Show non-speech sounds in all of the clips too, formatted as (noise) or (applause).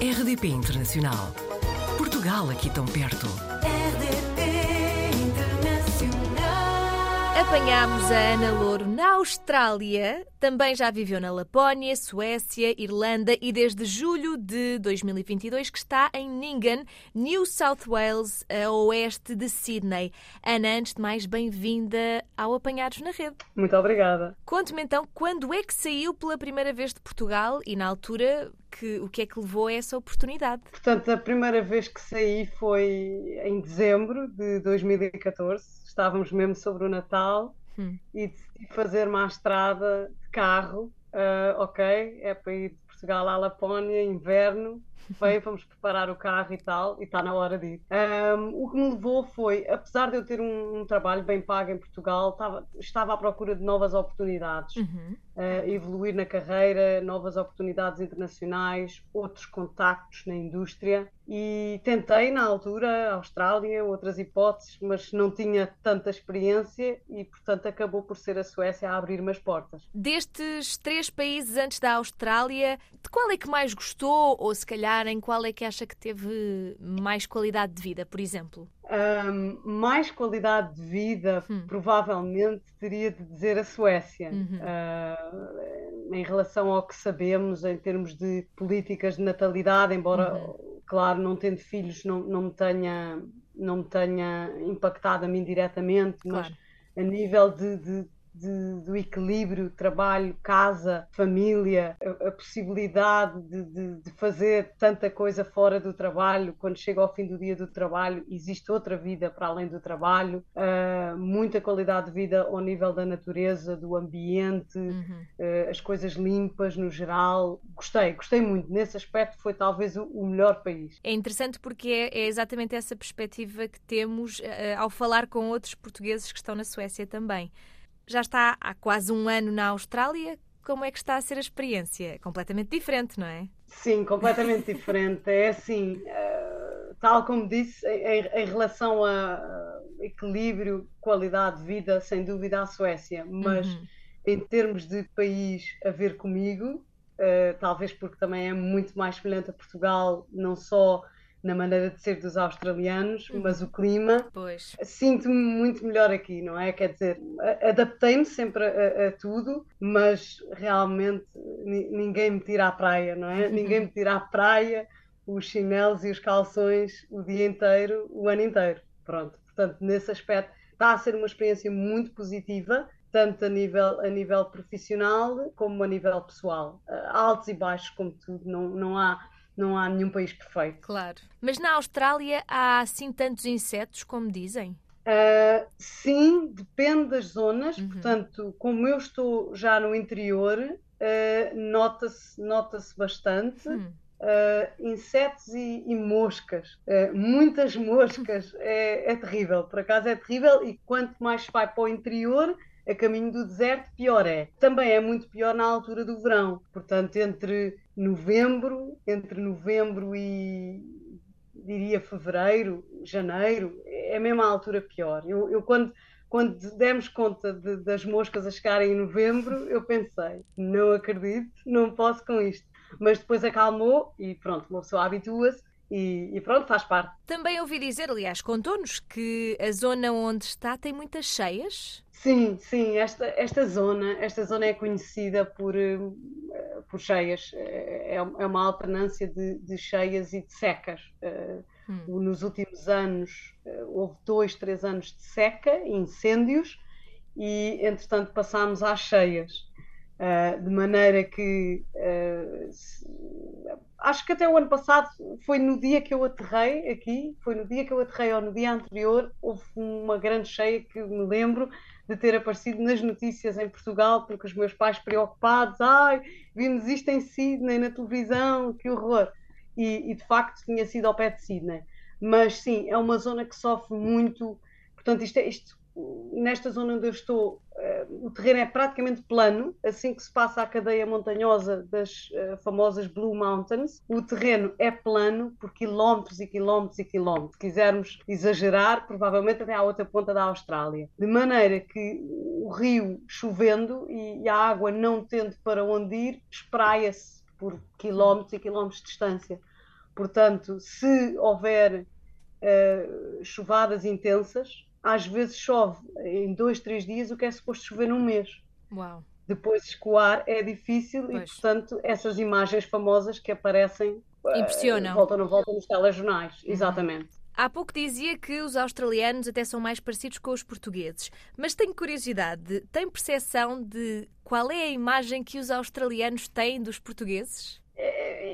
RDP Internacional. Portugal aqui tão perto. RDP Internacional. Apanhámos a Ana Louro na Austrália, também já viveu na Lapónia, Suécia, Irlanda e desde julho de 2022 que está em Ningan, New South Wales, a oeste de Sydney. Ana, antes de mais, bem-vinda ao Apanhados na Rede. Muito obrigada. Conte-me então quando é que saiu pela primeira vez de Portugal e na altura que, o que é que levou a essa oportunidade? Portanto, a primeira vez que saí foi em dezembro de 2014. Estávamos mesmo sobre o Natal Hum. e decidi fazer uma estrada de carro. Ah, ok, é para ir de Portugal à Lapónia, inverno. Bem, vamos preparar o carro e tal, e está na hora de ir. Ahm, o que me levou foi, apesar de eu ter um, um trabalho bem pago em Portugal, estava, estava à procura de novas oportunidades. Uhum. uh, evoluir na carreira, novas oportunidades internacionais, outros contactos na indústria. E tentei, na altura, Austrália, outras hipóteses, mas não tinha tanta experiência e, portanto, acabou por ser a Suécia a abrir-me as portas. Destes três países antes da Austrália, de qual é que mais gostou ou se calhar em qual é que acha que teve mais qualidade de vida, por exemplo? Ahm, mais qualidade de vida, Hum. provavelmente teria de dizer a Suécia. Uhum. Ah, em relação ao que sabemos em termos de políticas de natalidade, embora, Uhum. claro, não tendo filhos, não, não me tenha, não me tenha impactado a mim diretamente, mas Claro. a nível de, de- de- do equilíbrio trabalho, casa, família, a, a possibilidade de, de- de fazer tanta coisa fora do trabalho, quando chega ao fim do dia do trabalho, existe outra vida para além do trabalho, ah, muita qualidade de vida ao nível da natureza, do ambiente, Uhum. eh, as coisas limpas no geral. Gostei, gostei muito. Nesse aspecto foi talvez o, o melhor país. É interessante porque é, é exatamente essa perspectiva que temos eh, ao falar com outros portugueses que estão na Suécia também. Já está há quase um ano na Austrália. Como é que está a ser a experiência? É completamente diferente, não é? Sim, completamente (laughs) diferente. É assim, eh, tal como disse, em, em relação a a equilíbrio, qualidade de vida, sem dúvida a Suécia, mas Uhum. em termos de país a ver comigo, eh, talvez porque também é muito mais semelhante a Portugal, não só na maneira de ser dos australianos, Uhum. mas o clima. Pois. Sinto-me muito melhor aqui, não é? Quer dizer, adaptei-me sempre a, a- tudo, mas realmente ni- ninguém me tira à praia, não é? (laughs) Ninguém me tira à praia os chinelos e os calções o dia inteiro, o ano inteiro. Pronto, portanto, nesse aspecto está a ser uma experiência muito positiva, tanto a nível, a nível profissional como a nível pessoal. Ah, Altos e baixos, como tudo, não, não, há, não há nenhum país perfeito. Claro. Mas na Austrália há assim tantos insetos como dizem? Uh, sim, depende das zonas. Uhum. Portanto, como eu estou já no interior, uh, nota-se nota-se bastante. Hum. Uh, insetos e, e moscas. Muitas moscas. (laughs) É, é terrível. Por acaso é terrível. E quanto mais vai para o interior, a caminho do deserto, pior é. Também é muito pior na altura do verão. Portanto, entre novembro, entre novembro e diria fevereiro, janeiro, é mesmo a altura pior. Eu, eu quando, quando demos conta de- das moscas a chegarem em novembro, eu pensei, não acredito, não posso com isto. Mas depois acalmou e pronto, uma pessoa habitua-se e, e pronto, faz parte. Também ouvi dizer, aliás, contou-nos que a zona onde está tem muitas cheias. Sim, sim, esta, esta zona, esta zona é conhecida por, eh, por cheias. É, é uma alternância de, de cheias e de secas. Eh, Hum. Nos últimos anos eh, houve dois, três anos de seca, incêndios, e entretanto passámos às cheias. De maneira que acho que até o ano passado foi no dia que eu aterrei aqui, foi no dia que eu aterrei ou no dia anterior, houve uma grande cheia que me lembro de ter aparecido nas notícias em Portugal, porque os meus pais preocupados, ai, vimos isto em Sydney na televisão, que horror! E, e, de facto tinha sido ao pé de Sydney. Mas sim, é uma zona que sofre muito, portanto, isto, é- isto nesta zona onde eu estou, eh, o terreno é praticamente plano, assim que se passa a cadeia montanhosa das eh, famosas Blue Mountains, o terreno é plano por quilómetros e quilómetros e quilómetros. Se quisermos exagerar, provavelmente até à outra ponta da Austrália. De maneira que o rio chovendo e, a água não tendo para onde ir, espraia-se por quilómetros e quilómetros de distância. portanto, se houver uh, chuvadas intensas, às vezes chove em dois, três dias o que é suposto chover num mês. Uau. Depois escoar é difícil pois. e, portanto, essas imagens famosas que aparecem Impressionam. Uh, volta não volta nos telejornais, uhum. exatamente. Há pouco dizia que os australianos até são mais parecidos com os portugueses, mas tenho curiosidade, tem percepção de qual é a imagem que os australianos têm dos portugueses?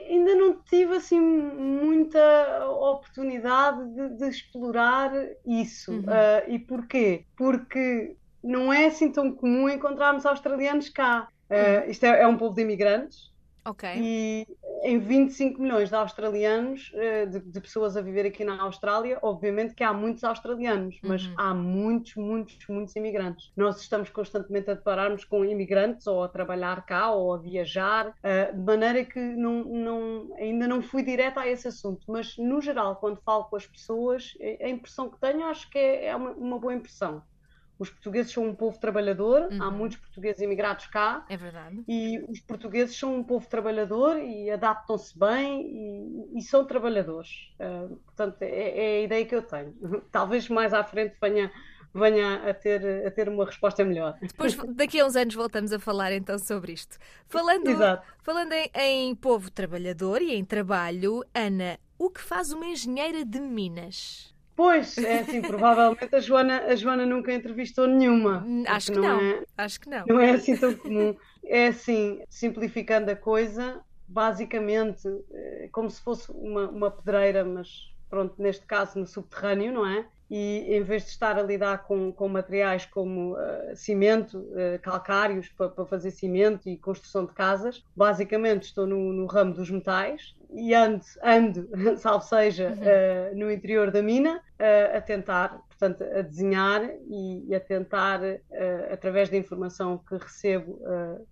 Ainda não tive assim muita oportunidade de, de explorar isso. Uhum. Uh, e porquê? Porque não é assim tão comum encontrarmos australianos cá. Uh, isto é, é um povo de imigrantes, Ok. E em 25 milhões de australianos, eh, de, de, pessoas a viver aqui na Austrália, obviamente que há muitos australianos, mas uhum. há muitos, muitos, muitos imigrantes. Nós estamos constantemente a deparar-nos com imigrantes ou a trabalhar cá ou a viajar, eh, de maneira que não, não, ainda não fui direta a esse assunto, mas no geral, quando falo com as pessoas, a impressão que tenho acho que é, é uma, uma boa impressão. Os portugueses são um povo trabalhador, uhum. há muitos portugueses imigrados cá. É verdade. E os portugueses são um povo trabalhador e adaptam-se bem e, e, são trabalhadores. Uh, portanto, é, é, a ideia que eu tenho. (laughs) Talvez mais à frente venha, venha a, ter, a ter uma resposta melhor. Depois, daqui a uns anos, voltamos a falar então sobre isto. Falando, Exato. falando em, em povo trabalhador e em trabalho, Ana, o que faz uma engenheira de Minas? Pois, é assim, provavelmente a Joana, a Joana nunca entrevistou nenhuma. Hum, acho que não, não. É, acho que não. Não é assim tão comum. É assim, simplificando a coisa, basicamente, é como se fosse uma, uma pedreira, mas pronto, neste caso no subterrâneo, não é? E em vez de estar a lidar com, com materiais como uh, cimento, uh, calcários para, para fazer cimento e construção de casas, basicamente estou no, no ramo dos metais e ando, ando (laughs) salvo seja, uhum. uh, no interior da mina uh, a tentar, portanto, a desenhar e, e a tentar, uh, através da informação que recebo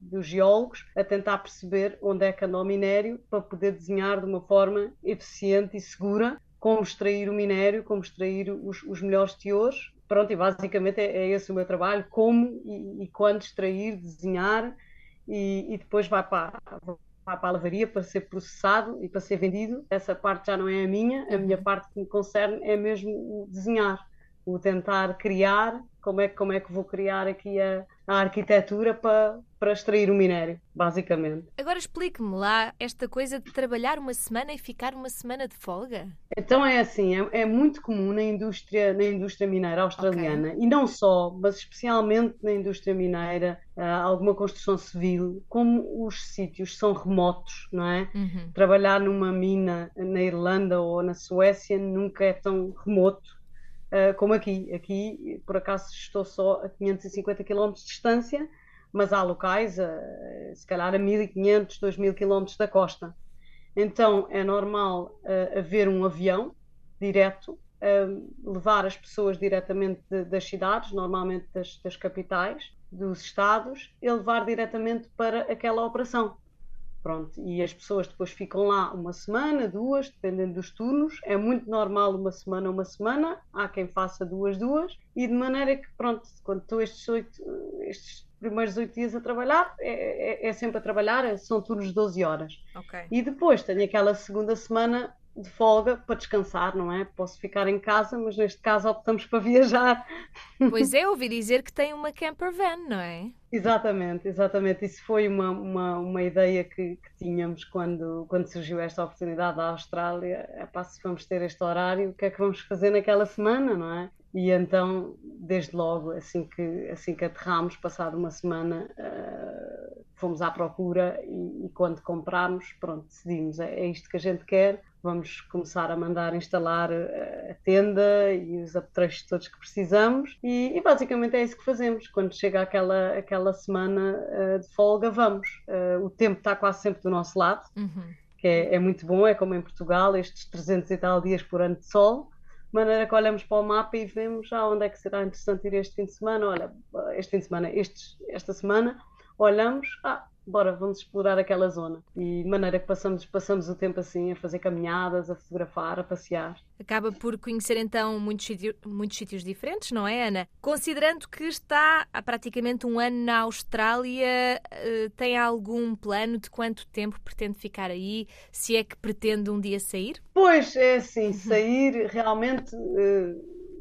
dos geólogos, a tentar perceber onde é que anda o minério para poder desenhar de uma forma eficiente e segura como extrair o minério, como extrair os, os melhores teores. Pronto, e basicamente é, é, esse o meu trabalho, como e, e quando extrair, desenhar e, e depois vai para para a lavaria para ser processado e para ser vendido. Essa parte já não é a minha, a minha uhum. parte que me concerne é mesmo o desenhar, o tentar criar, como é, como é que vou criar aqui a, a arquitetura para, para extrair o minério, basicamente. Agora explique-me lá esta coisa de trabalhar uma semana e ficar uma semana de folga. Então é assim, é, é muito comum na indústria, na indústria mineira australiana okay. e não só, mas especialmente na indústria mineira, uh, alguma construção civil, como os sítios são remotos, não é? Uhum. Trabalhar numa mina na Irlanda ou na Suécia nunca é tão remoto uh, como aqui. Aqui, por acaso, estou só a 550 km de distância, mas há locais, uh, se calhar a 1500, 2000 km da costa. Então é normal uh, haver um avião direto, levar as pessoas diretamente de, das cidades, normalmente das, das capitais, dos estados, e levar diretamente para aquela operação. Pronto, e as pessoas depois ficam lá uma semana, duas, dependendo dos turnos. É muito normal uma semana, uma semana. Há quem faça duas, duas. E de maneira que, pronto, quando estou estes, oito, estes primeiros oito dias a trabalhar, é, é, é, sempre a trabalhar, são turnos de 12 horas. Okay. E depois tenho aquela segunda semana de folga para descansar, não é? Posso ficar em casa, mas neste caso optamos para viajar. Pois é, (laughs) ouvi dizer que tem uma camper van, não é? Exatamente, exatamente. Isso foi uma, uma, uma ideia que, que tínhamos quando, quando surgiu esta oportunidade da Austrália. É pá, se vamos ter este horário, o que é que vamos fazer naquela semana, não é? E então, desde logo, assim que, assim que aterramos, passado uma semana, uh, fomos à procura e, e, quando comprámos, pronto, decidimos, é, é, isto que a gente quer, vamos começar a mandar instalar uh, a tenda e os apetrechos todos que precisamos e, e, basicamente é isso que fazemos. Quando chega aquela, aquela semana uh, de folga, vamos. o tempo está quase sempre do nosso lado, uhum. que é, é muito bom, é como em Portugal, estes 300 e tal dias por ano de sol, maneira que olhamos para o mapa e vemos ah, onde é que será interessante ir este fim de semana. Olha, este fim de semana, estes, esta semana, olhamos, ah, bora, vamos explorar aquela zona. E de maneira que passamos, passamos o tempo assim, a fazer caminhadas, a fotografar, a passear. Acaba por conhecer então muitos, sítio, muitos sítios diferentes, não é, Ana? Considerando que está há praticamente um ano na Austrália, eh, tem algum plano de quanto tempo pretende ficar aí? Se é que pretende um dia sair? Pois, é assim, (laughs) sair realmente.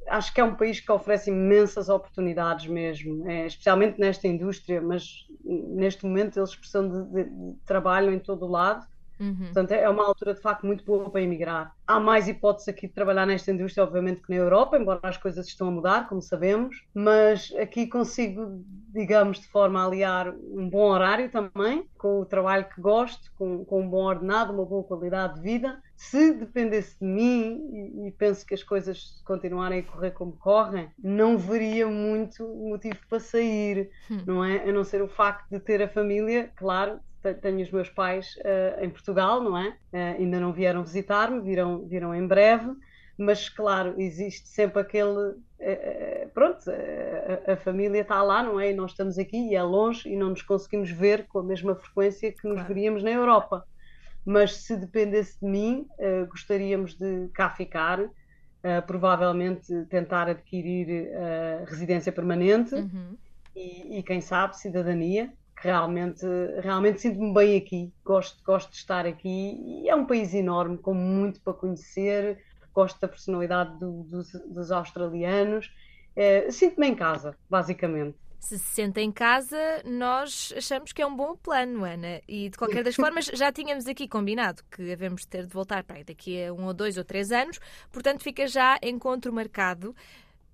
Acho que é um país que oferece imensas oportunidades mesmo, é, especialmente nesta indústria, mas neste momento eles precisam de, de, de trabalho em todo o lado. Uhum. Portanto, é uma altura de facto muito boa para emigrar. Há mais hipóteses aqui de trabalhar nesta indústria, obviamente, que na Europa, embora as coisas estão a mudar, como sabemos, mas aqui consigo, digamos, de forma a aliar um bom horário também, com o trabalho que gosto, com, com um bom ordenado, uma boa qualidade de vida. Se dependesse de mim, e, e penso que as coisas continuarem a correr como correm, não veria muito motivo para sair, hum. não é? A não ser o facto de ter a família, claro, tenho os meus pais uh, em Portugal, não é? Uh, ainda não vieram visitar-me, virão, virão em breve, mas claro, existe sempre aquele. Uh, pronto, a, a, família está lá, não é? E nós estamos aqui e é longe e não nos conseguimos ver com a mesma frequência que nos claro. veríamos na Europa. Mas se dependesse de mim, gostaríamos de cá ficar. provavelmente tentar adquirir residência permanente uhum. e, e, quem sabe, cidadania realmente, realmente sinto-me bem aqui, gosto, gosto de estar aqui e é um país enorme, com muito para conhecer, gosto da personalidade do, dos, dos, australianos, é, sinto-me em casa, basicamente. Se se sente em casa, nós achamos que é um bom plano, Ana. E de qualquer das formas, já tínhamos aqui combinado que devemos ter de voltar para daqui a um ou dois ou três anos, portanto fica já encontro marcado.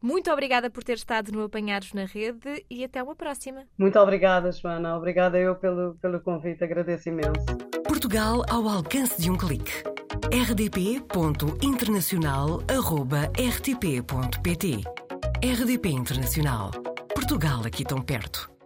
Muito obrigada por ter estado no Apanhados na Rede e até uma próxima. Muito obrigada, Joana. Obrigada eu pelo, pelo convite. Agradeço imenso. Portugal ao alcance de um clique. rdp.internacional.rtp.pt RDP Internacional. Portugal aqui tão perto.